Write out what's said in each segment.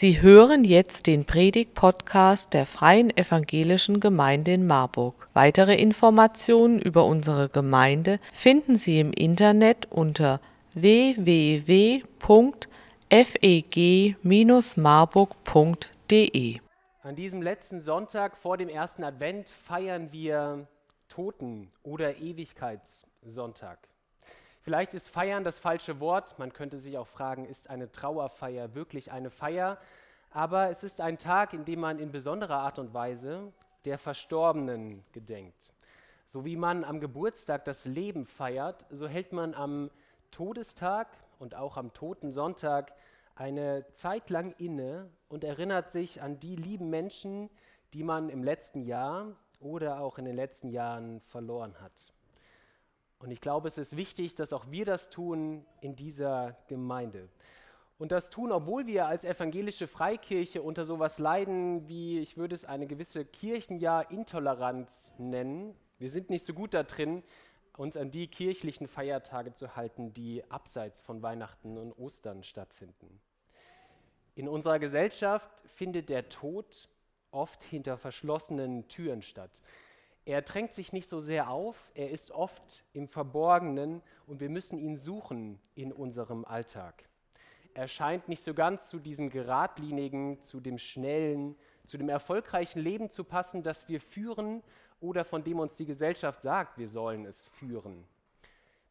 Sie hören jetzt den Predig-Podcast der Freien Evangelischen Gemeinde in Marburg. Weitere Informationen über unsere Gemeinde finden Sie im Internet unter www.feg-marburg.de. An diesem letzten Sonntag vor dem ersten Advent feiern wir Toten- oder Ewigkeitssonntag. Vielleicht ist feiern das falsche Wort. Man könnte sich auch fragen, ist eine Trauerfeier wirklich eine Feier? Aber es ist ein Tag, in dem man in besonderer Art und Weise der Verstorbenen gedenkt. So wie man am Geburtstag das Leben feiert, so hält man am Todestag und auch am Totensonntag eine Zeit lang inne und erinnert sich an die lieben Menschen, die man im letzten Jahr oder auch in den letzten Jahren verloren hat. Und ich glaube, es ist wichtig, dass auch wir das tun in dieser Gemeinde. Und das tun, obwohl wir als evangelische Freikirche unter sowas leiden, wie ich würde es eine gewisse Kirchenjahr-Intoleranz nennen. Wir sind nicht so gut da drin, uns an die kirchlichen Feiertage zu halten, die abseits von Weihnachten und Ostern stattfinden. In unserer Gesellschaft findet der Tod oft hinter verschlossenen Türen statt. Er drängt sich nicht so sehr auf, er ist oft im Verborgenen und wir müssen ihn suchen in unserem Alltag. Er scheint nicht so ganz zu diesem geradlinigen, zu dem schnellen, zu dem erfolgreichen Leben zu passen, das wir führen oder von dem uns die Gesellschaft sagt, wir sollen es führen.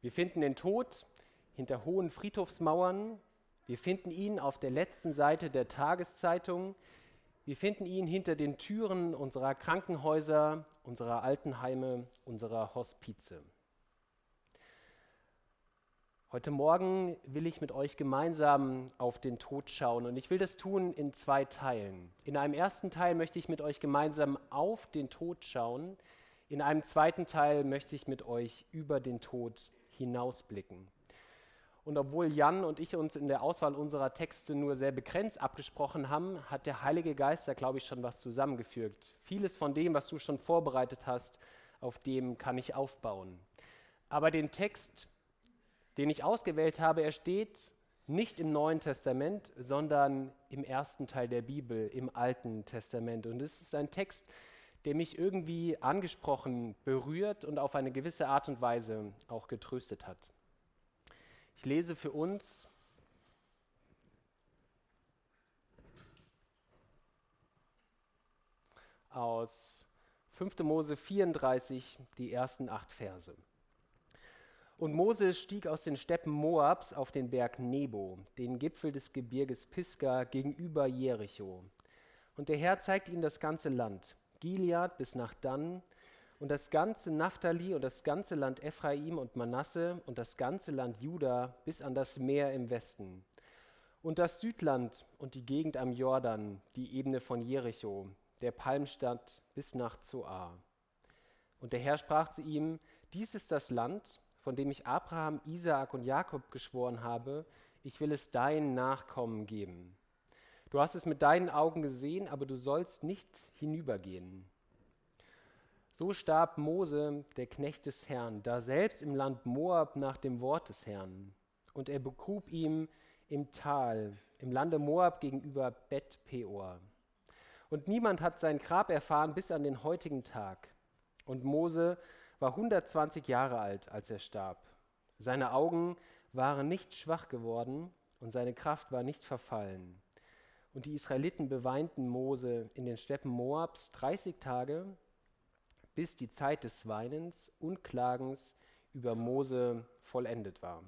Wir finden den Tod hinter hohen Friedhofsmauern, wir finden ihn auf der letzten Seite der Tageszeitung, wir finden ihn hinter den Türen unserer Krankenhäuser, unserer Altenheime, unserer Hospize. Heute Morgen will ich mit euch gemeinsam auf den Tod schauen und ich will das tun in zwei Teilen. In einem ersten Teil möchte ich mit euch gemeinsam auf den Tod schauen, in einem zweiten Teil möchte ich mit euch über den Tod hinausblicken. Und obwohl Jan und ich uns in der Auswahl unserer Texte nur sehr begrenzt abgesprochen haben, hat der Heilige Geist da, glaube ich, schon was zusammengefügt. Vieles von dem, was du schon vorbereitet hast, auf dem kann ich aufbauen. Aber den Text, den ich ausgewählt habe, er steht nicht im Neuen Testament, sondern im ersten Teil der Bibel, im Alten Testament. Und es ist ein Text, der mich irgendwie angesprochen, berührt und auf eine gewisse Art und Weise auch getröstet hat. Ich lese für uns aus 5. Mose 34 die ersten acht Verse. Und Mose stieg aus den Steppen Moabs auf den Berg Nebo, den Gipfel des Gebirges Pisgah gegenüber Jericho. Und der Herr zeigte ihm das ganze Land, Gilead bis nach Dan, und das ganze Naphtali und das ganze Land Ephraim und Manasse und das ganze Land Juda bis an das Meer im Westen. Und das Südland und die Gegend am Jordan, die Ebene von Jericho, der Palmstadt bis nach Zoar. Und der Herr sprach zu ihm, dies ist das Land, von dem ich Abraham, Isaak und Jakob geschworen habe, ich will es deinen Nachkommen geben. Du hast es mit deinen Augen gesehen, aber du sollst nicht hinübergehen. So starb Mose, der Knecht des Herrn, da selbst im Land Moab nach dem Wort des Herrn. Und er begrub ihm im Tal, im Lande Moab gegenüber Bet Peor. Und niemand hat sein Grab erfahren bis an den heutigen Tag. Und Mose war 120 Jahre alt, als er starb. Seine Augen waren nicht schwach geworden und seine Kraft war nicht verfallen. Und die Israeliten beweinten Mose in den Steppen Moabs 30 Tage bis die Zeit des Weinens und Klagens über Mose vollendet war.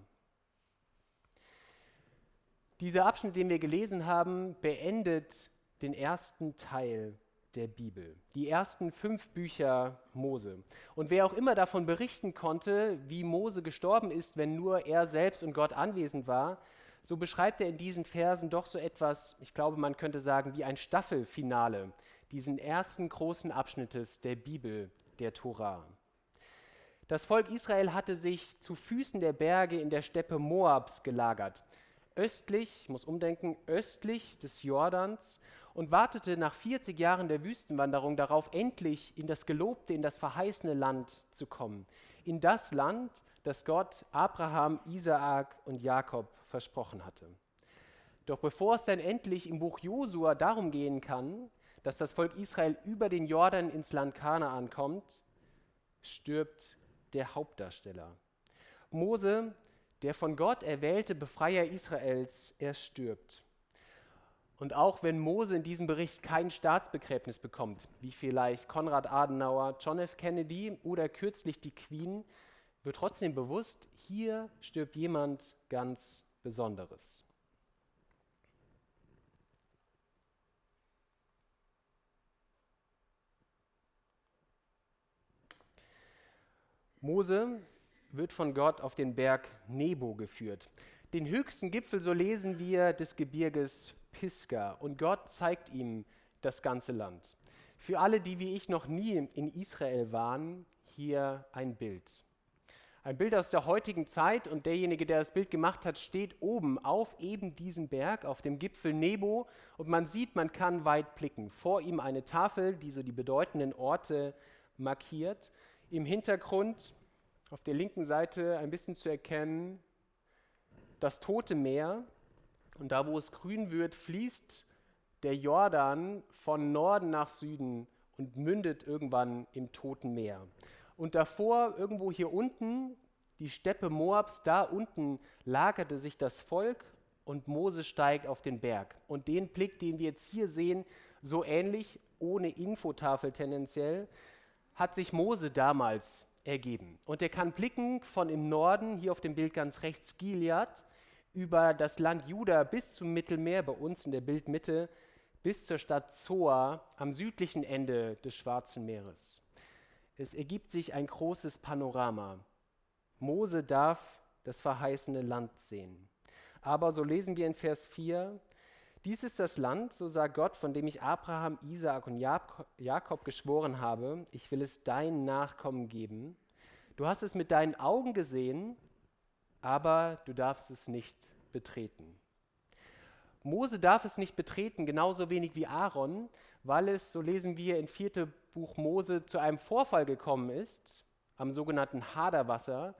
Dieser Abschnitt, den wir gelesen haben, beendet den ersten Teil der Bibel, die ersten fünf Bücher Mose. Und wer auch immer davon berichten konnte, wie Mose gestorben ist, wenn nur er selbst und Gott anwesend war, so beschreibt er in diesen Versen doch so etwas, ich glaube, man könnte sagen, wie ein Staffelfinale diesen ersten großen Abschnittes der Bibel, der Tora. Das Volk Israel hatte sich zu Füßen der Berge in der Steppe Moabs gelagert, östlich, ich muss umdenken, östlich des Jordans und wartete nach 40 Jahren der Wüstenwanderung darauf, endlich in das gelobte, in das verheißene Land zu kommen. In das Land, das Gott Abraham, Isaak und Jakob versprochen hatte. Doch bevor es dann endlich im Buch Josua darum gehen kann, dass das Volk Israel über den Jordan ins Land Kanaan kommt, stirbt der Hauptdarsteller. Mose, der von Gott erwählte Befreier Israels, er stirbt. Und auch wenn Mose in diesem Bericht kein Staatsbegräbnis bekommt, wie vielleicht Konrad Adenauer, John F. Kennedy oder kürzlich die Queen, wird trotzdem bewusst, hier stirbt jemand ganz Besonderes. Mose wird von Gott auf den Berg Nebo geführt. Den höchsten Gipfel, so lesen wir, des Gebirges Pisgah. Und Gott zeigt ihm das ganze Land. Für alle, die wie ich noch nie in Israel waren, hier ein Bild. Ein Bild aus der heutigen Zeit und derjenige, der das Bild gemacht hat, steht oben auf eben diesem Berg, auf dem Gipfel Nebo und man sieht, man kann weit blicken. Vor ihm eine Tafel, die so die bedeutenden Orte markiert. Im Hintergrund auf der linken Seite ein bisschen zu erkennen das Tote Meer. Und da, wo es grün wird, fließt der Jordan von Norden nach Süden und mündet irgendwann im Toten Meer. Und davor, irgendwo hier unten, die Steppe Moabs, da unten lagerte sich das Volk und Mose steigt auf den Berg. Und den Blick, den wir jetzt hier sehen, so ähnlich, ohne Infotafel tendenziell, hat sich Mose damals ergeben. Und er kann blicken von im Norden, hier auf dem Bild ganz rechts, Gilead, über das Land Juda bis zum Mittelmeer, bei uns in der Bildmitte, bis zur Stadt Zoa am südlichen Ende des Schwarzen Meeres. Es ergibt sich ein großes Panorama. Mose darf das verheißene Land sehen. Aber so lesen wir in Vers 4, dies ist das Land, so sagt Gott, von dem ich Abraham, Isaak und Jakob geschworen habe, ich will es deinen Nachkommen geben. Du hast es mit deinen Augen gesehen, aber du darfst es nicht betreten. Mose darf es nicht betreten, genauso wenig wie Aaron, weil es, so lesen wir in 4. Buch Mose, zu einem Vorfall gekommen ist, am sogenannten Haderwasser,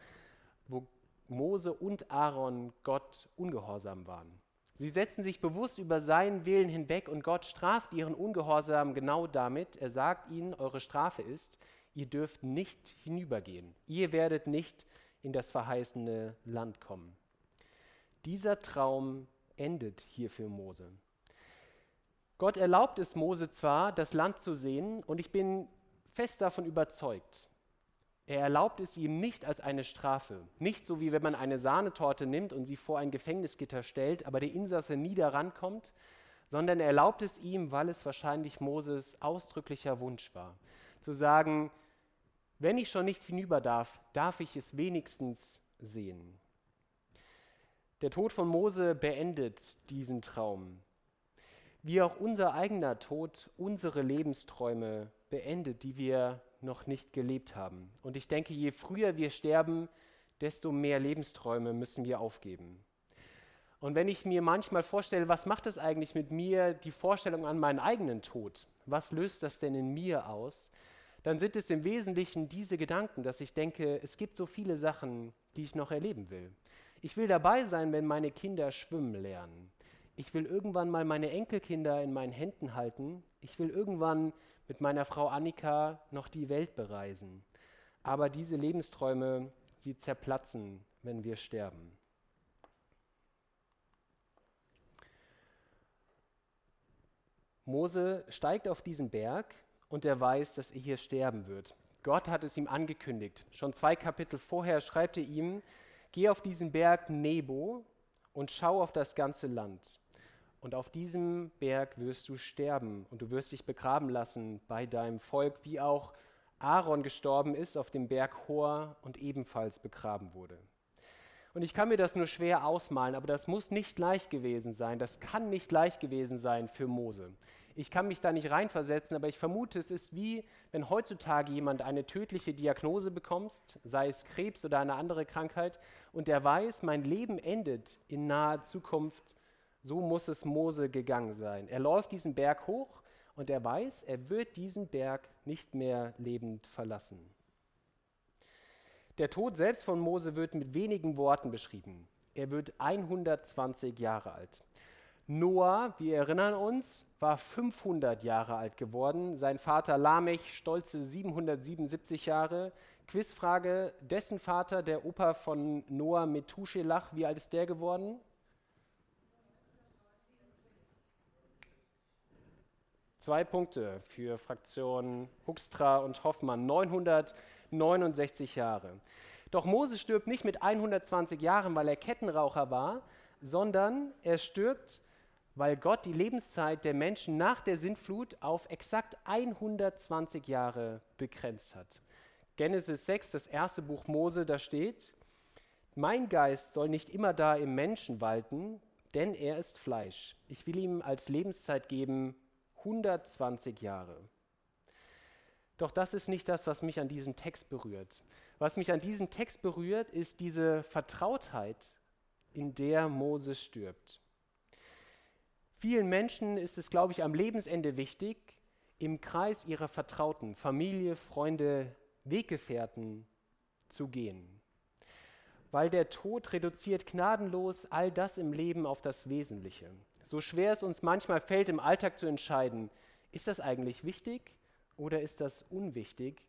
wo Mose und Aaron Gott ungehorsam waren. Sie setzen sich bewusst über seinen Willen hinweg und Gott straft ihren Ungehorsam genau damit. Er sagt ihnen, eure Strafe ist, ihr dürft nicht hinübergehen. Ihr werdet nicht in das verheißene Land kommen. Dieser Traum endet hier für Mose. Gott erlaubt es Mose zwar, das Land zu sehen, und ich bin fest davon überzeugt, er erlaubt es ihm nicht als eine Strafe. Nicht so wie wenn man eine Sahnetorte nimmt und sie vor ein Gefängnisgitter stellt, aber der Insasse nie daran kommt, sondern er erlaubt es ihm, weil es wahrscheinlich Moses ausdrücklicher Wunsch war. Zu sagen, wenn ich schon nicht hinüber darf, darf ich es wenigstens sehen. Der Tod von Mose beendet diesen Traum. Wie auch unser eigener Tod unsere Lebensträume beendet, die wir noch nicht gelebt haben. Und ich denke, je früher wir sterben, desto mehr Lebensträume müssen wir aufgeben. Und wenn ich mir manchmal vorstelle, was macht es eigentlich mit mir, die Vorstellung an meinen eigenen Tod, was löst das denn in mir aus, dann sind es im Wesentlichen diese Gedanken, dass ich denke, es gibt so viele Sachen, die ich noch erleben will. Ich will dabei sein, wenn meine Kinder schwimmen lernen. Ich will irgendwann mal meine Enkelkinder in meinen Händen halten. Ich will irgendwann mit meiner Frau Annika noch die Welt bereisen. Aber diese Lebensträume, sie zerplatzen, wenn wir sterben. Mose steigt auf diesen Berg und er weiß, dass er hier sterben wird. Gott hat es ihm angekündigt. Schon zwei Kapitel vorher schreibt er ihm, geh auf diesen Berg Nebo und schau auf das ganze Land. Und auf diesem Berg wirst du sterben und du wirst dich begraben lassen bei deinem Volk, wie auch Aaron gestorben ist auf dem Berg Hor und ebenfalls begraben wurde. Und ich kann mir das nur schwer ausmalen, aber das muss nicht leicht gewesen sein. Das kann nicht leicht gewesen sein für Mose. Ich kann mich da nicht reinversetzen, aber ich vermute, es ist wie, wenn heutzutage jemand eine tödliche Diagnose bekommt, sei es Krebs oder eine andere Krankheit, und der weiß, mein Leben endet in naher Zukunft. So muss es Mose gegangen sein. Er läuft diesen Berg hoch und er weiß, er wird diesen Berg nicht mehr lebend verlassen. Der Tod selbst von Mose wird mit wenigen Worten beschrieben. Er wird 120 Jahre alt. Noah, wir erinnern uns, war 500 Jahre alt geworden. Sein Vater Lamech stolze 777 Jahre. Quizfrage: Dessen Vater, der Opa von Noah Methuselach, wie alt ist der geworden? Zwei Punkte für Fraktion Huckstra und Hoffmann. 969 Jahre. Doch Mose stirbt nicht mit 120 Jahren, weil er Kettenraucher war, sondern er stirbt weil Gott die Lebenszeit der Menschen nach der Sintflut auf exakt 120 Jahre begrenzt hat. Genesis 6, das erste Buch Mose, da steht, mein Geist soll nicht immer da im Menschen walten, denn er ist Fleisch. Ich will ihm als Lebenszeit geben 120 Jahre. Doch das ist nicht das, was mich an diesem Text berührt. Was mich an diesem Text berührt, ist diese Vertrautheit, in der Mose stirbt. Vielen Menschen ist es, glaube ich, am Lebensende wichtig, im Kreis ihrer Vertrauten, Familie, Freunde, Weggefährten zu gehen. Weil der Tod reduziert gnadenlos all das im Leben auf das Wesentliche. So schwer es uns manchmal fällt, im Alltag zu entscheiden, ist das eigentlich wichtig oder ist das unwichtig?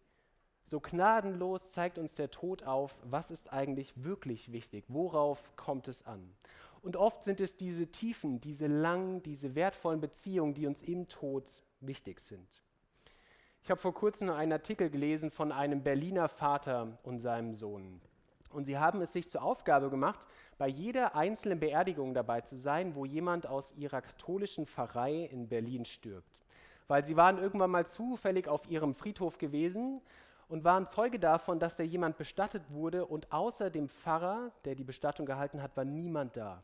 So gnadenlos zeigt uns der Tod auf, was ist eigentlich wirklich wichtig, worauf kommt es an. Und oft sind es diese tiefen, diese langen, diese wertvollen Beziehungen, die uns im Tod wichtig sind. Ich habe vor kurzem einen Artikel gelesen von einem Berliner Vater und seinem Sohn. Und sie haben es sich zur Aufgabe gemacht, bei jeder einzelnen Beerdigung dabei zu sein, wo jemand aus ihrer katholischen Pfarrei in Berlin stirbt. Weil sie waren irgendwann mal zufällig auf ihrem Friedhof gewesen und waren Zeuge davon, dass da jemand bestattet wurde und außer dem Pfarrer, der die Bestattung gehalten hat, war niemand da.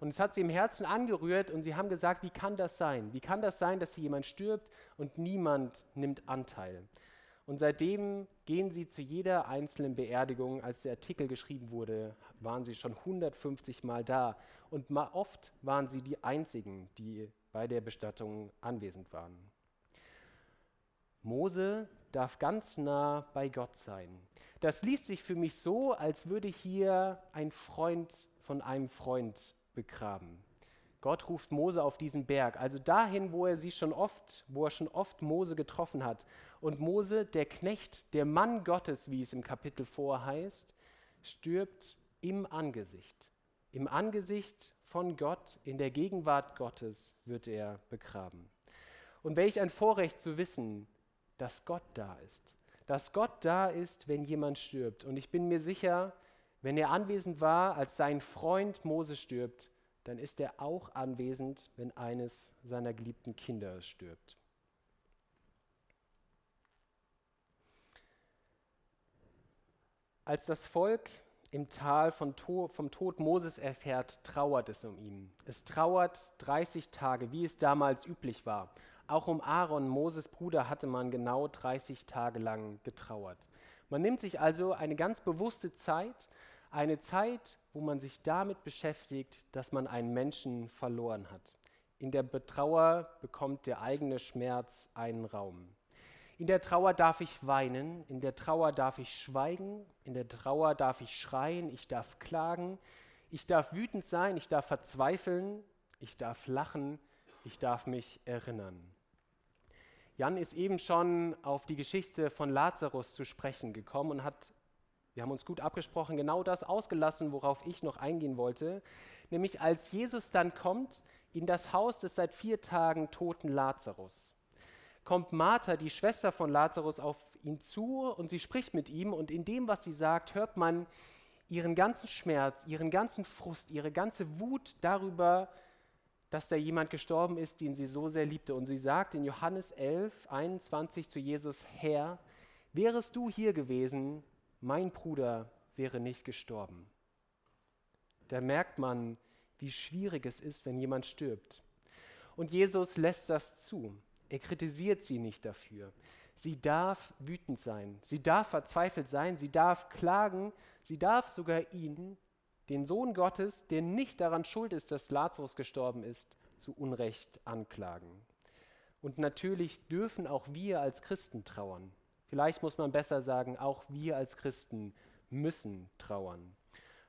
Und es hat sie im Herzen angerührt und sie haben gesagt, wie kann das sein? Wie kann das sein, dass hier jemand stirbt und niemand nimmt Anteil? Und seitdem gehen sie zu jeder einzelnen Beerdigung. Als der Artikel geschrieben wurde, waren sie schon 150 Mal da. Und oft waren sie die Einzigen, die bei der Bestattung anwesend waren. Mose darf ganz nah bei Gott sein. Das liest sich für mich so, als würde hier ein Freund von einem Freund begraben. Gott ruft Mose auf diesen Berg, also dahin, wo er sie schon oft, wo er schon oft Mose getroffen hat. Und Mose, der Knecht, der Mann Gottes, wie es im Kapitel vor heißt, stirbt im Angesicht. Im Angesicht von Gott, in der Gegenwart Gottes wird er begraben. Und welch ein Vorrecht zu wissen, dass Gott da ist. Dass Gott da ist, wenn jemand stirbt. Und ich bin mir sicher, wenn er anwesend war, als sein Freund Mose stirbt, dann ist er auch anwesend, wenn eines seiner geliebten Kinder stirbt. Als das Volk im Tal vom Tod Moses erfährt, trauert es um ihn. Es trauert 30 Tage, wie es damals üblich war. Auch um Aaron, Moses Bruder, hatte man genau 30 Tage lang getrauert. Man nimmt sich also eine ganz bewusste Zeit, eine Zeit, wo man sich damit beschäftigt, dass man einen Menschen verloren hat. In der Trauer bekommt der eigene Schmerz einen Raum. In der Trauer darf ich weinen, in der Trauer darf ich schweigen, in der Trauer darf ich schreien, ich darf klagen, ich darf wütend sein, ich darf verzweifeln, ich darf lachen, ich darf mich erinnern. Jan ist eben schon auf die Geschichte von Lazarus zu sprechen gekommen und hat wir haben uns gut abgesprochen, genau das ausgelassen, worauf ich noch eingehen wollte. Nämlich als Jesus dann kommt in das Haus des seit vier Tagen toten Lazarus, kommt Martha, die Schwester von Lazarus, auf ihn zu und sie spricht mit ihm und in dem, was sie sagt, hört man ihren ganzen Schmerz, ihren ganzen Frust, ihre ganze Wut darüber, dass da jemand gestorben ist, den sie so sehr liebte. Und sie sagt in Johannes 11, 21 zu Jesus, Herr, wärest du hier gewesen, mein Bruder wäre nicht gestorben. Da merkt man, wie schwierig es ist, wenn jemand stirbt. Und Jesus lässt das zu. Er kritisiert sie nicht dafür. Sie darf wütend sein, sie darf verzweifelt sein, sie darf klagen, sie darf sogar ihn, den Sohn Gottes, der nicht daran schuld ist, dass Lazarus gestorben ist, zu Unrecht anklagen. Und natürlich dürfen auch wir als Christen trauern. Vielleicht muss man besser sagen, auch wir als Christen müssen trauern.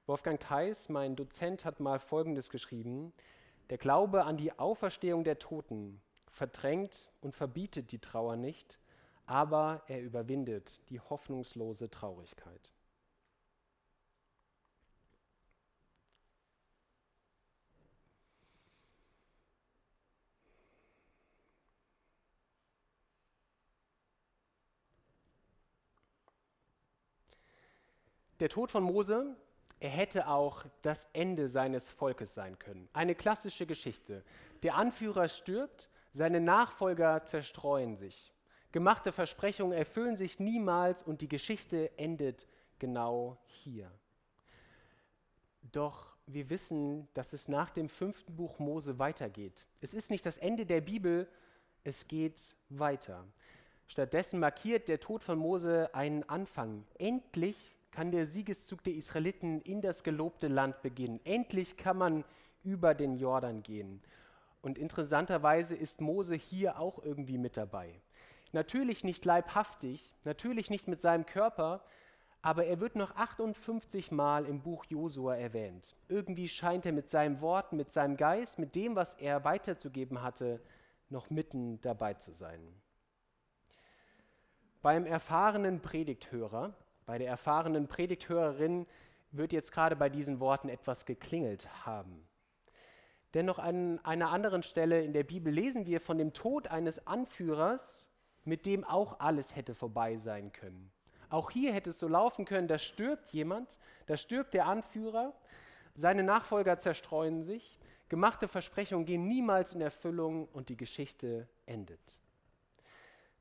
Wolfgang Theis, mein Dozent, hat mal Folgendes geschrieben. Der Glaube an die Auferstehung der Toten verdrängt und verbietet die Trauer nicht, aber er überwindet die hoffnungslose Traurigkeit. Der Tod von Mose, er hätte auch das Ende seines Volkes sein können. Eine klassische Geschichte. Der Anführer stirbt, seine Nachfolger zerstreuen sich. Gemachte Versprechungen erfüllen sich niemals und die Geschichte endet genau hier. Doch wir wissen, dass es nach dem fünften Buch Mose weitergeht. Es ist nicht das Ende der Bibel, es geht weiter. Stattdessen markiert der Tod von Mose einen Anfang. Endlich kann der Siegeszug der Israeliten in das gelobte Land beginnen. Endlich kann man über den Jordan gehen. Und interessanterweise ist Mose hier auch irgendwie mit dabei. Natürlich nicht leibhaftig, natürlich nicht mit seinem Körper, aber er wird noch 58 Mal im Buch Josua erwähnt. Irgendwie scheint er mit seinen Worten, mit seinem Geist, mit dem, was er weiterzugeben hatte, noch mitten dabei zu sein. Beim erfahrenen Predigthörer bei der erfahrenen Predigthörerin wird jetzt gerade bei diesen Worten etwas geklingelt haben. Dennoch an einer anderen Stelle in der Bibel lesen wir von dem Tod eines Anführers, mit dem auch alles hätte vorbei sein können. Auch hier hätte es so laufen können, da stirbt jemand, da stirbt der Anführer, seine Nachfolger zerstreuen sich, gemachte Versprechungen gehen niemals in Erfüllung und die Geschichte endet.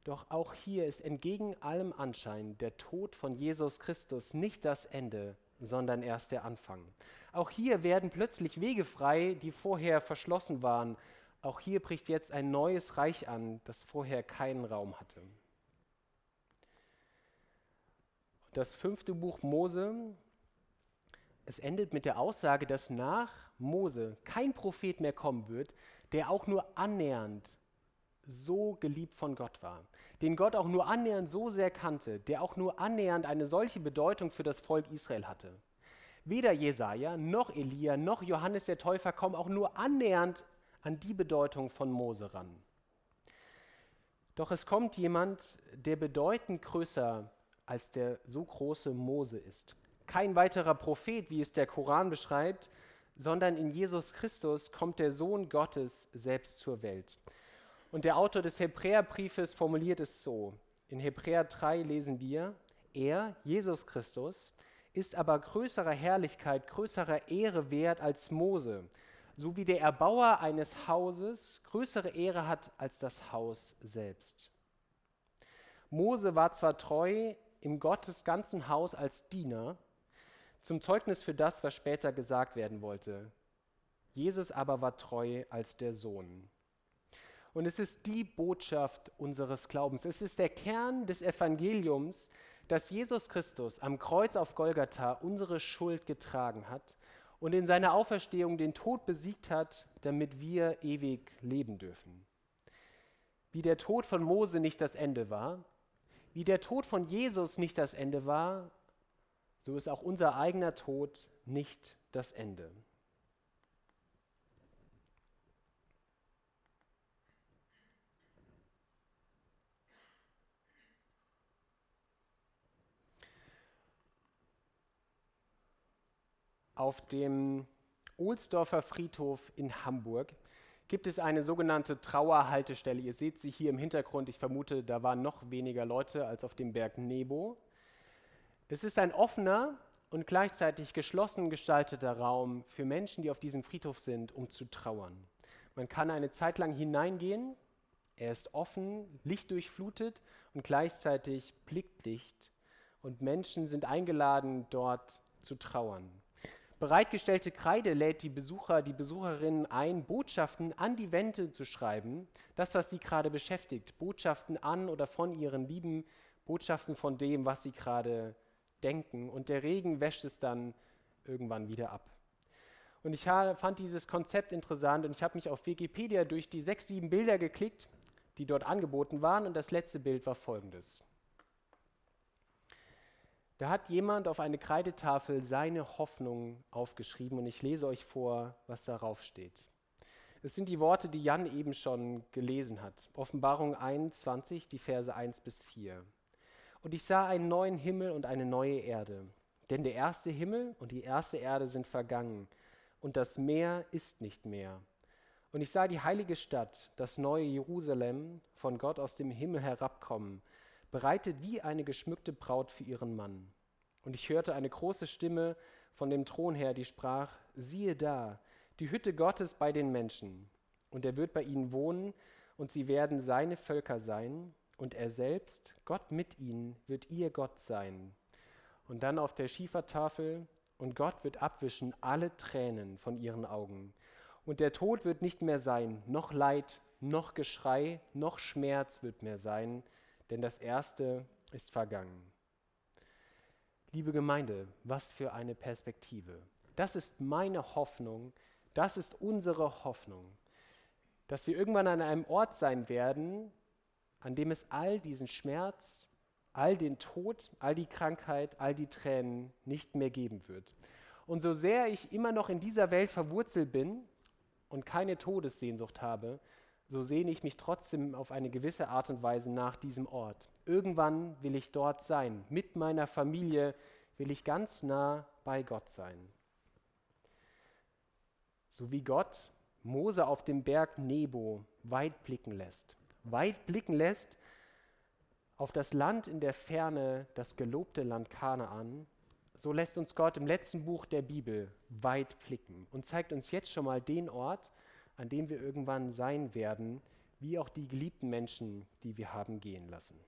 Doch auch hier ist entgegen allem Anschein der Tod von Jesus Christus nicht das Ende, sondern erst der Anfang. Auch hier werden plötzlich Wege frei, die vorher verschlossen waren. Auch hier bricht jetzt ein neues Reich an, das vorher keinen Raum hatte. Das fünfte Buch Mose, es endet mit der Aussage, dass nach Mose kein Prophet mehr kommen wird, der auch nur annähernd so geliebt von Gott war, den Gott auch nur annähernd so sehr kannte, der auch nur annähernd eine solche Bedeutung für das Volk Israel hatte. Weder Jesaja noch Elia noch Johannes der Täufer kommen auch nur annähernd an die Bedeutung von Mose ran. Doch es kommt jemand, der bedeutend größer als der so große Mose ist. Kein weiterer Prophet, wie es der Koran beschreibt, sondern in Jesus Christus kommt der Sohn Gottes selbst zur Welt. Und der Autor des Hebräerbriefes formuliert es so. In Hebräer 3 lesen wir, er, Jesus Christus, ist aber größerer Herrlichkeit, größerer Ehre wert als Mose, so wie der Erbauer eines Hauses größere Ehre hat als das Haus selbst. Mose war zwar treu im Gottes ganzen Haus als Diener, zum Zeugnis für das, was später gesagt werden wollte. Jesus aber war treu als der Sohn. Und es ist die Botschaft unseres Glaubens. Es ist der Kern des Evangeliums, dass Jesus Christus am Kreuz auf Golgatha unsere Schuld getragen hat und in seiner Auferstehung den Tod besiegt hat, damit wir ewig leben dürfen. Wie der Tod von Mose nicht das Ende war, wie der Tod von Jesus nicht das Ende war, so ist auch unser eigener Tod nicht das Ende. Auf dem Ohlsdorfer Friedhof in Hamburg gibt es eine sogenannte Trauerhaltestelle. Ihr seht sie hier im Hintergrund. Ich vermute, da waren noch weniger Leute als auf dem Berg Nebo. Es ist ein offener und gleichzeitig geschlossen gestalteter Raum für Menschen, die auf diesem Friedhof sind, um zu trauern. Man kann eine Zeit lang hineingehen. Er ist offen, lichtdurchflutet und gleichzeitig blickdicht. Und Menschen sind eingeladen, dort zu trauern. Bereitgestellte Kreide lädt die Besucher, die Besucherinnen ein, Botschaften an die Wände zu schreiben, das, was sie gerade beschäftigt, Botschaften an oder von ihren Lieben, Botschaften von dem, was sie gerade denken. Und der Regen wäscht es dann irgendwann wieder ab. Und ich fand dieses Konzept interessant und ich habe mich auf Wikipedia durch die sechs, sieben Bilder geklickt, die dort angeboten waren. Und das letzte Bild war folgendes. Da hat jemand auf eine Kreidetafel seine Hoffnung aufgeschrieben und ich lese euch vor, was darauf steht. Es sind die Worte, die Jan eben schon gelesen hat. Offenbarung 21, die Verse 1 bis 4. Und ich sah einen neuen Himmel und eine neue Erde. Denn der erste Himmel und die erste Erde sind vergangen, und das Meer ist nicht mehr. Und ich sah die heilige Stadt, das neue Jerusalem, von Gott aus dem Himmel herabkommen, bereitet wie eine geschmückte Braut für ihren Mann. Und ich hörte eine große Stimme von dem Thron her, die sprach, siehe da, die Hütte Gottes bei den Menschen. Und er wird bei ihnen wohnen, und sie werden seine Völker sein, und er selbst, Gott mit ihnen, wird ihr Gott sein. Und dann auf der Schiefertafel, und Gott wird abwischen alle Tränen von ihren Augen. Und der Tod wird nicht mehr sein, noch Leid, noch Geschrei, noch Schmerz wird mehr sein, denn das Erste ist vergangen. Liebe Gemeinde, was für eine Perspektive. Das ist meine Hoffnung, das ist unsere Hoffnung, dass wir irgendwann an einem Ort sein werden, an dem es all diesen Schmerz, all den Tod, all die Krankheit, all die Tränen nicht mehr geben wird. Und so sehr ich immer noch in dieser Welt verwurzelt bin und keine Todessehnsucht habe, so sehne ich mich trotzdem auf eine gewisse Art und Weise nach diesem Ort. Irgendwann will ich dort sein. Mit meiner Familie will ich ganz nah bei Gott sein. So wie Gott Mose auf dem Berg Nebo weit blicken lässt. Weit blicken lässt auf das Land in der Ferne, das gelobte Land Kanaan, so lässt uns Gott im letzten Buch der Bibel weit blicken und zeigt uns jetzt schon mal den Ort, an dem wir irgendwann sein werden, wie auch die geliebten Menschen, die wir haben gehen lassen.